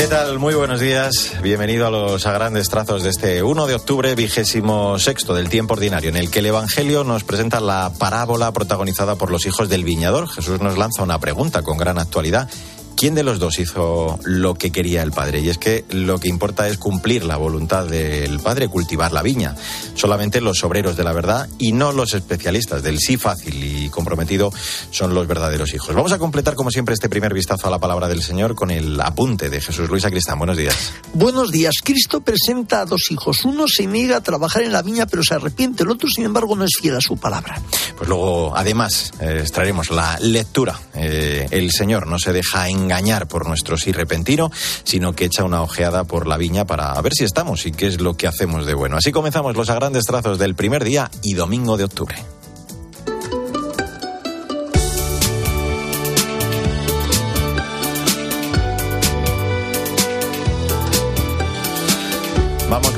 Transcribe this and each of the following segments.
¿Qué tal? Muy buenos días. Bienvenido a los a grandes trazos de este 1 de octubre, vigésimo sexto del tiempo ordinario, en el que el Evangelio nos presenta la parábola protagonizada por los hijos del viñador. Jesús nos lanza una pregunta con gran actualidad ¿Quién de los dos hizo lo que quería el padre? Y es que lo que importa es cumplir la voluntad del padre, cultivar la viña. Solamente los obreros de la verdad y no los especialistas del sí fácil y comprometido son los verdaderos hijos. Vamos a completar, como siempre, este primer vistazo a la palabra del Señor con el apunte de Jesús Luis Acristán. Buenos días. Buenos días. Cristo presenta a dos hijos. Uno se niega a trabajar en la viña, pero se arrepiente. El otro, sin embargo, no es fiel a su palabra. Pues luego, además, eh, extraeremos la lectura. Eh, el Señor no se deja engañar engañar por nuestro sí repentino, sino que echa una ojeada por la viña para ver si estamos y qué es lo que hacemos de bueno. Así comenzamos los grandes trazos del primer día y domingo de octubre.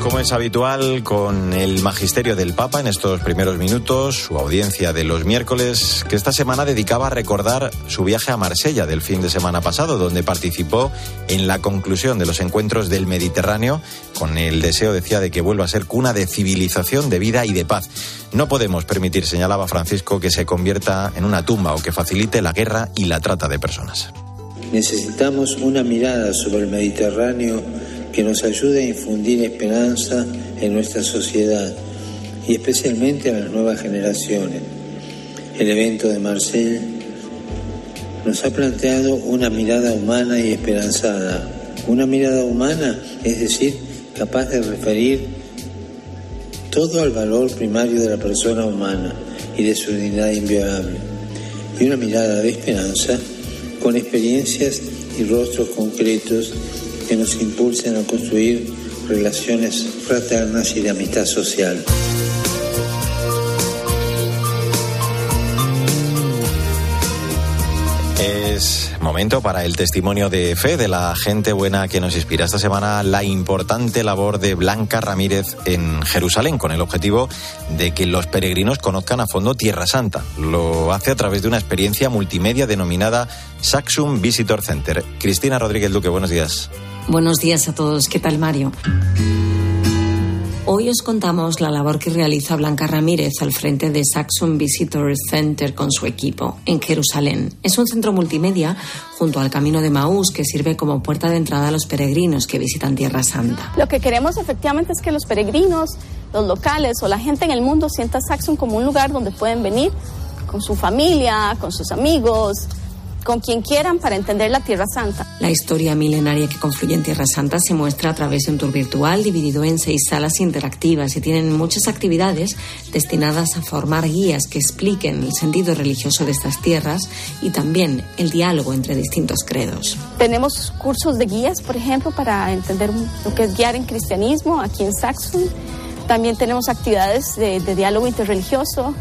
Como es habitual, con el magisterio del Papa en estos primeros minutos, su audiencia de los miércoles, que esta semana dedicaba a recordar su viaje a Marsella del fin de semana pasado, donde participó en la conclusión de los encuentros del Mediterráneo, con el deseo, decía, de que vuelva a ser cuna de civilización, de vida y de paz. No podemos permitir, señalaba Francisco, que se convierta en una tumba o que facilite la guerra y la trata de personas. Necesitamos una mirada sobre el Mediterráneo que nos ayude a infundir esperanza en nuestra sociedad y especialmente a las nuevas generaciones. El evento de Marseille nos ha planteado una mirada humana y esperanzada. Una mirada humana, es decir, capaz de referir todo al valor primario de la persona humana y de su dignidad inviolable. Y una mirada de esperanza con experiencias y rostros concretos que nos impulsen a construir relaciones fraternas y de amistad social. Es momento para el testimonio de fe de la gente buena que nos inspira esta semana la importante labor de Blanca Ramírez en Jerusalén con el objetivo de que los peregrinos conozcan a fondo Tierra Santa. Lo hace a través de una experiencia multimedia denominada Saxum Visitor Center. Cristina Rodríguez Duque, buenos días. Buenos días a todos. ¿Qué tal, Mario? Hoy os contamos la labor que realiza Blanca Ramírez al frente de Saxon Visitor Center con su equipo en Jerusalén. Es un centro multimedia junto al Camino de Maús que sirve como puerta de entrada a los peregrinos que visitan Tierra Santa. Lo que queremos efectivamente es que los peregrinos, los locales o la gente en el mundo sienta Saxon como un lugar donde pueden venir con su familia, con sus amigos, con quien quieran para entender la Tierra Santa. La historia milenaria que confluye en Tierra Santa se muestra a través de un tour virtual dividido en seis salas interactivas y tienen muchas actividades destinadas a formar guías que expliquen el sentido religioso de estas tierras y también el diálogo entre distintos credos. Tenemos cursos de guías, por ejemplo, para entender lo que es guiar en cristianismo aquí en Saxon. También tenemos actividades de, de diálogo interreligioso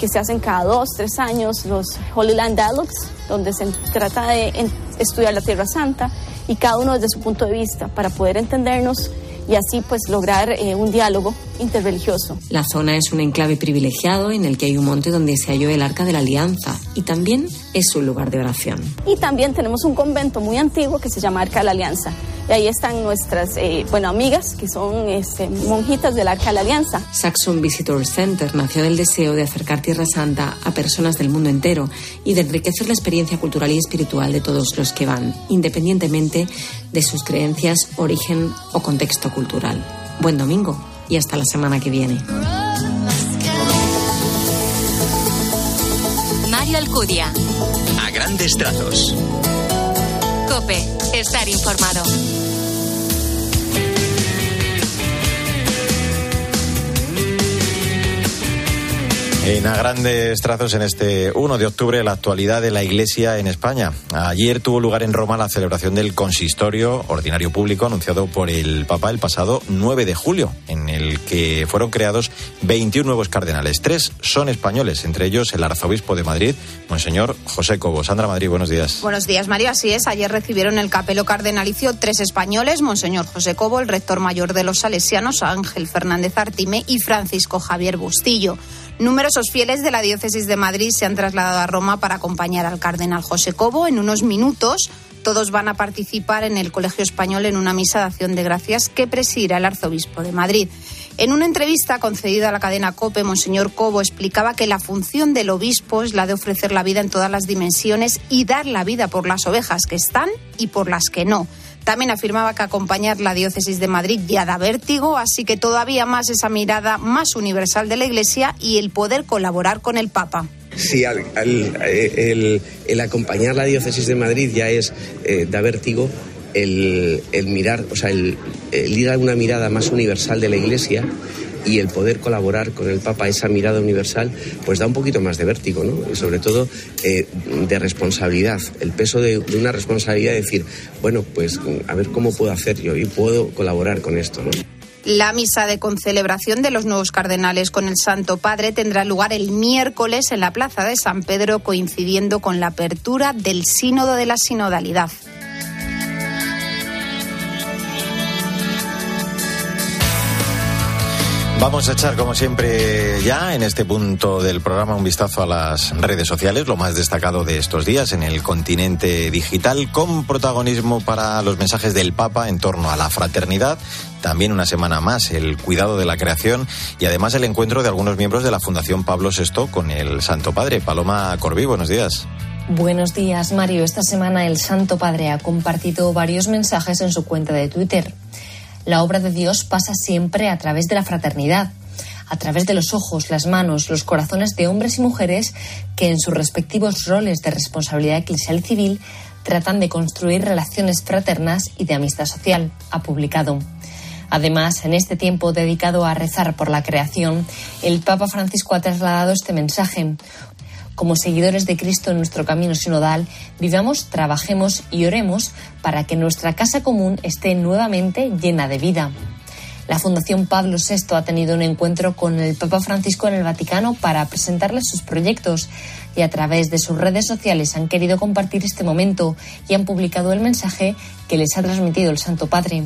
que se hacen cada dos, tres años, los Holy Land Dialogues, donde se trata de estudiar la Tierra Santa y cada uno desde su punto de vista para poder entendernos y así pues lograr eh, un diálogo interreligioso. La zona es un enclave privilegiado en el que hay un monte donde se halló el Arca de la Alianza y también es un lugar de oración. Y también tenemos un convento muy antiguo que se llama Arca de la Alianza y ahí están nuestras, eh, bueno, amigas que son este, monjitas del Arca de la Alianza. Saxon Visitor Center nació del deseo de acercar Tierra Santa a personas del mundo entero y de enriquecer la experiencia cultural y espiritual de todos los que van, independientemente de sus creencias, origen o contexto cultural. Buen domingo y hasta la semana que viene. Mario Alcudia. A grandes trazos. Cope, estar informado. En a grandes trazos en este 1 de octubre la actualidad de la Iglesia en España. Ayer tuvo lugar en Roma la celebración del consistorio ordinario público anunciado por el Papa el pasado 9 de julio, en el que fueron creados 21 nuevos cardenales. Tres son españoles, entre ellos el arzobispo de Madrid, Monseñor José Cobo. Sandra Madrid, buenos días. Buenos días, María. Así es, ayer recibieron el capelo cardenalicio tres españoles, Monseñor José Cobo, el rector mayor de los salesianos, Ángel Fernández Artime y Francisco Javier Bustillo. Numerosos fieles de la diócesis de Madrid se han trasladado a Roma para acompañar al cardenal José Cobo. En unos minutos Todos van a participar en el Colegio Español en una misa de acción de gracias que presidirá el arzobispo de Madrid. En una entrevista concedida a la cadena COPE, Monseñor Cobo explicaba que la función del obispo es la de ofrecer la vida en todas las dimensiones y dar la vida por las ovejas que están y por las que no. También afirmaba que acompañar la diócesis de Madrid ya da vértigo, así que todavía más esa mirada más universal de la Iglesia y el poder colaborar con el Papa. Si el, acompañar la diócesis de Madrid ya es eh, da vértigo, el, mirar, o sea, el, ir a una mirada más universal de la Iglesia y el poder colaborar con el Papa esa mirada universal, pues da un poquito más de vértigo, ¿no? Y sobre todo eh, de responsabilidad, el peso de, una responsabilidad de decir, bueno, pues a ver cómo puedo hacer yo y puedo colaborar con esto, ¿no? La misa de concelebración de los nuevos cardenales con el Santo Padre tendrá lugar el miércoles en la Plaza de San Pedro, coincidiendo con la apertura del Sínodo de la Sinodalidad. Vamos a echar, como siempre, ya en este punto del programa un vistazo a las redes sociales, lo más destacado de estos días en el continente digital, con protagonismo para los mensajes del Papa en torno a la fraternidad, también una semana más el cuidado de la creación y además el encuentro de algunos miembros de la Fundación Pablo VI con el Santo Padre. Paloma Corbí, buenos días. Buenos días, Mario. Esta semana el Santo Padre ha compartido varios mensajes en su cuenta de Twitter. La obra de Dios pasa siempre a través de la fraternidad, a través de los ojos, las manos, los corazones de hombres y mujeres que en sus respectivos roles de responsabilidad eclesial y civil tratan de construir relaciones fraternas y de amistad social, ha publicado. Además, en este tiempo dedicado a rezar por la creación, el Papa Francisco ha trasladado este mensaje, como seguidores de Cristo en nuestro camino sinodal, vivamos, trabajemos y oremos para que nuestra casa común esté nuevamente llena de vida. La Fundación Pablo VI ha tenido un encuentro con el Papa Francisco en el Vaticano para presentarle sus proyectos y a través de sus redes sociales han querido compartir este momento y han publicado el mensaje que les ha transmitido el Santo Padre.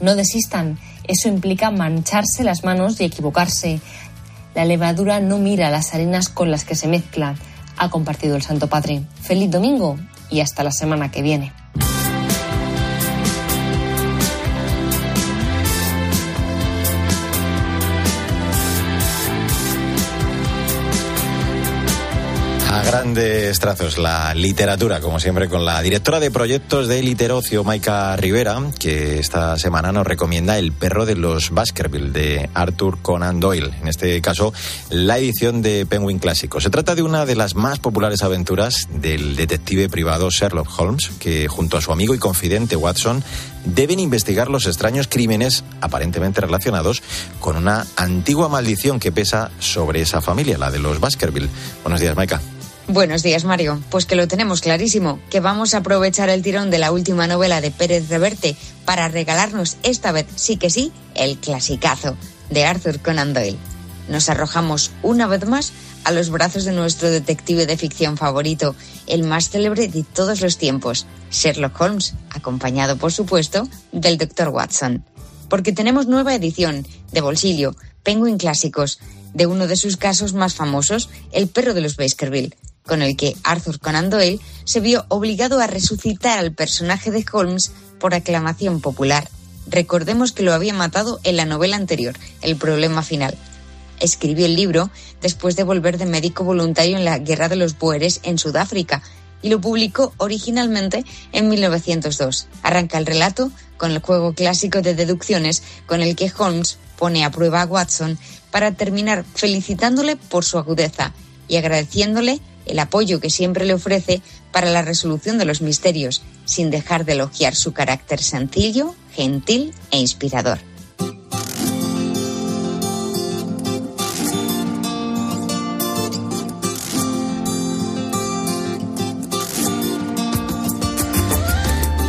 No desistan, eso implica mancharse las manos y equivocarse. La levadura no mira las arenas con las que se mezcla, ha compartido el Santo Padre. Feliz domingo y hasta la semana que viene. Grandes trazos la literatura, como siempre, con la directora de proyectos de Literocio, Maika Rivera, que esta semana nos recomienda El perro de los Baskerville de Arthur Conan Doyle. En este caso, la edición de Penguin Clásico. Se trata de una de las más populares aventuras del detective privado Sherlock Holmes, que junto a su amigo y confidente Watson deben investigar los extraños crímenes aparentemente relacionados con una antigua maldición que pesa sobre esa familia, la de los Baskerville. Buenos días, Maika. Buenos días, Mario. Pues que lo tenemos clarísimo, que vamos a aprovechar el tirón de la última novela de Pérez Reverte para regalarnos esta vez sí que sí el clasicazo de Arthur Conan Doyle. Nos arrojamos una vez más a los brazos de nuestro detective de ficción favorito, el más célebre de todos los tiempos, Sherlock Holmes, acompañado por supuesto del Dr. Watson. Porque tenemos nueva edición de bolsillo, Penguin Clásicos, de uno de sus casos más famosos, El perro de los Baskerville con el que Arthur Conan Doyle se vio obligado a resucitar al personaje de Holmes por aclamación popular. Recordemos que lo había matado en la novela anterior, El problema final. Escribió el libro después de volver de médico voluntario en la Guerra de los Boeres en Sudáfrica y lo publicó originalmente en 1902. Arranca el relato con el juego clásico de deducciones con el que Holmes pone a prueba a Watson para terminar felicitándole por su agudeza y agradeciéndole el apoyo que siempre le ofrece para la resolución de los misterios, sin dejar de elogiar su carácter sencillo, gentil e inspirador.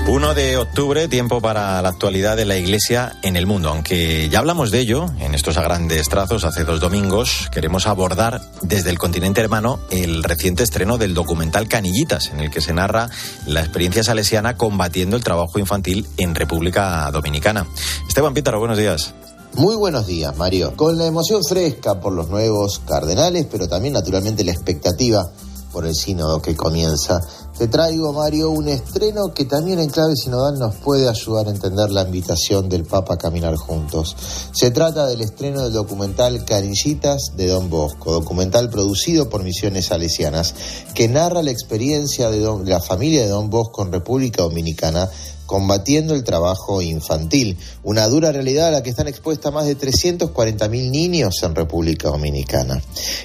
De octubre, tiempo para la actualidad de la Iglesia en el mundo. Aunque ya hablamos de ello en estos a grandes trazos hace dos domingos, queremos abordar desde el continente hermano el reciente estreno del documental Canillitas, en el que se narra la experiencia salesiana combatiendo el trabajo infantil en República Dominicana. Esteban Pítaro, buenos días. Muy buenos días, Mario. Con la emoción fresca por los nuevos cardenales, pero también naturalmente la expectativa por el sínodo que comienza Te traigo, Mario, un estreno que también en clave sinodal nos puede ayudar a entender la invitación del Papa a caminar juntos. Se trata del estreno del documental Canillitas de Don Bosco, documental producido por Misiones Salesianas, que narra la experiencia de, de la familia de Don Bosco en República Dominicana combatiendo el trabajo infantil, una dura realidad a la que están expuestas más de 340.000 niños en República Dominicana.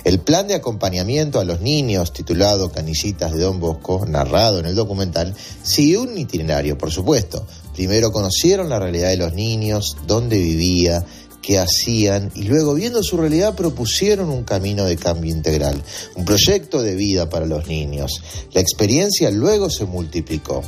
El plan de acompañamiento a los niños, titulado Canillitas de Don Bosco, narrado en el documental, sigue un itinerario, por supuesto. Primero conocieron la realidad de los niños, dónde vivía, qué hacían y luego viendo su realidad propusieron un camino de cambio integral, un proyecto de vida para los niños. La experiencia luego se multiplicó.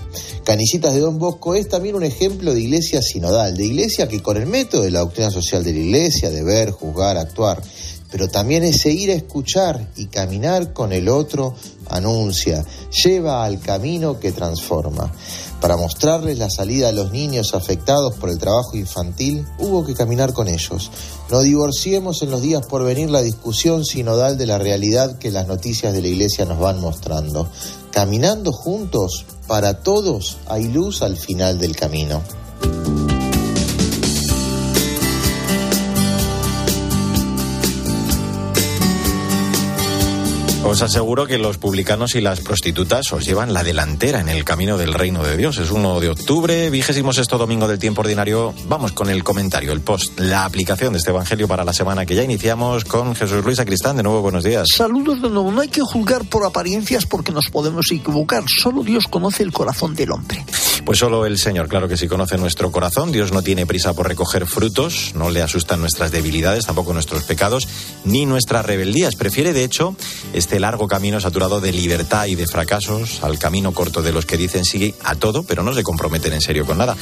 Canillitas de Don Bosco es también un ejemplo de iglesia sinodal, de iglesia que con el método de la doctrina social de la iglesia, de ver, juzgar, actuar, pero también es seguir a escuchar y caminar con el otro, anuncia, lleva al camino que transforma. Para mostrarles la salida a los niños afectados por el trabajo infantil, hubo que caminar con ellos. No divorciemos en los días por venir la discusión sinodal de la realidad que las noticias de la Iglesia nos van mostrando. Caminando juntos, para todos hay luz al final del camino. Os aseguro que los publicanos y las prostitutas os llevan la delantera en el camino del reino de Dios. Es 1 de octubre, vigésimo sexto domingo del tiempo ordinario. Vamos con el comentario, el post, la aplicación de este evangelio para la semana que ya iniciamos con Jesús Luis Acristán. De nuevo, buenos días. Saludos de nuevo. No hay que juzgar por apariencias porque nos podemos equivocar. Solo Dios conoce el corazón del hombre. Pues solo el Señor, claro que sí conoce nuestro corazón. Dios no tiene prisa por recoger frutos, no le asustan nuestras debilidades, tampoco nuestros pecados, ni nuestras rebeldías. Prefiere, de hecho, este largo camino saturado de libertad y de fracasos al camino corto de los que dicen sí a todo, pero no se comprometen en serio con nada.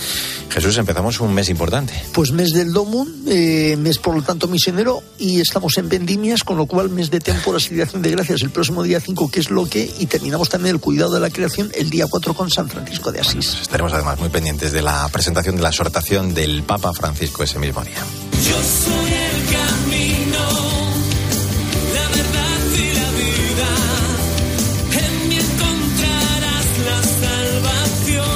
Jesús, empezamos un mes importante. Pues mes del Domun, eh, mes por lo tanto misionero, y estamos en vendimias, con lo cual mes de temporas y de acción de gracias el próximo día 5, que es lo que, y terminamos también el cuidado de la creación el día 4 con San Francisco de Asís. Bueno, estaremos además muy pendientes de la presentación de la exhortación del Papa Francisco ese mismo día. Yo soy el camino, la verdad y la vida. En mí encontrarás la salvación.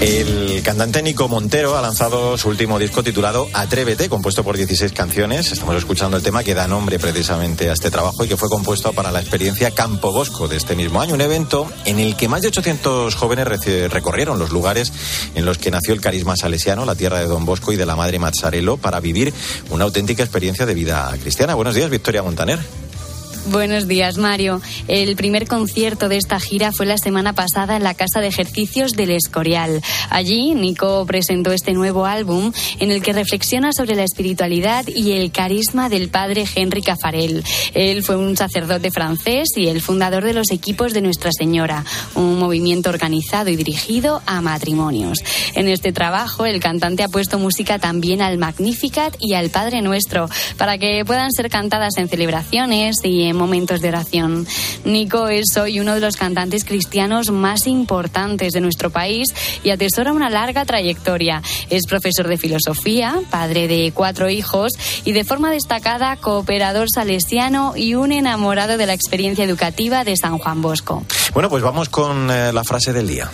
El cantante Nico Montero ha lanzado su último disco titulado Atrévete, compuesto por 16 canciones. Estamos escuchando el tema que da nombre precisamente a este trabajo y que fue compuesto para la experiencia Campo Bosco de este mismo año, un evento en el que más de 800 jóvenes recorrieron los lugares en los que nació el carisma salesiano, la tierra de Don Bosco y de la madre Mazzarello, para vivir una auténtica experiencia de vida cristiana. Buenos días, Victoria Montaner. Buenos días, Mario. El primer concierto de esta gira fue la semana pasada en la Casa de Ejercicios del Escorial. Allí, Nico presentó este nuevo álbum en el que reflexiona sobre la espiritualidad y el carisma del padre Henry Cafarel. Él fue un sacerdote francés y el fundador de los equipos de Nuestra Señora, un movimiento organizado y dirigido a matrimonios. En este trabajo, el cantante ha puesto música también al Magnificat y al Padre Nuestro, para que puedan ser cantadas en celebraciones y en momentos de oración. Nico es hoy uno de los cantantes cristianos más importantes de nuestro país y atesora una larga trayectoria. Es profesor de filosofía, padre de cuatro hijos y de forma destacada cooperador salesiano y un enamorado de la experiencia educativa de San Juan Bosco. Bueno, pues vamos con eh, la frase del día.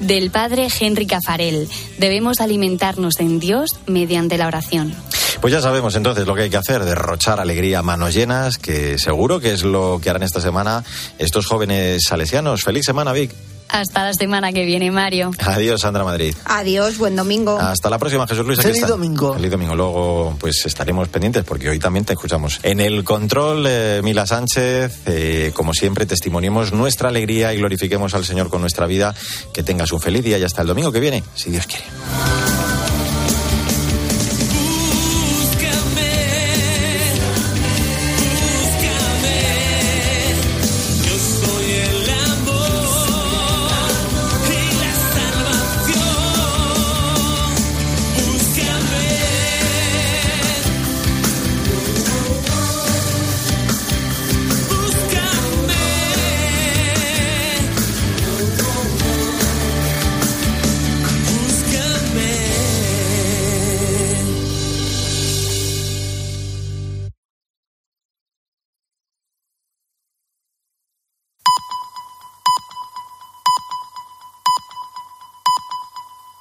Del padre Henry Cafarel, debemos alimentarnos en Dios mediante la oración. Pues ya sabemos entonces lo que hay que hacer, derrochar alegría a manos llenas, que seguro que es lo que harán esta semana estos jóvenes salesianos. Feliz semana, Vic. Hasta la semana que viene, Mario. Adiós, Sandra Madrid. Adiós, buen domingo. Hasta la próxima, Jesús Luis. Feliz está. domingo. Feliz domingo. Luego, pues estaremos pendientes porque hoy también te escuchamos. En el control, eh, Mila Sánchez, eh, como siempre, testimoniemos nuestra alegría y glorifiquemos al Señor con nuestra vida. Que tengas un feliz día y hasta el domingo que viene, si Dios quiere.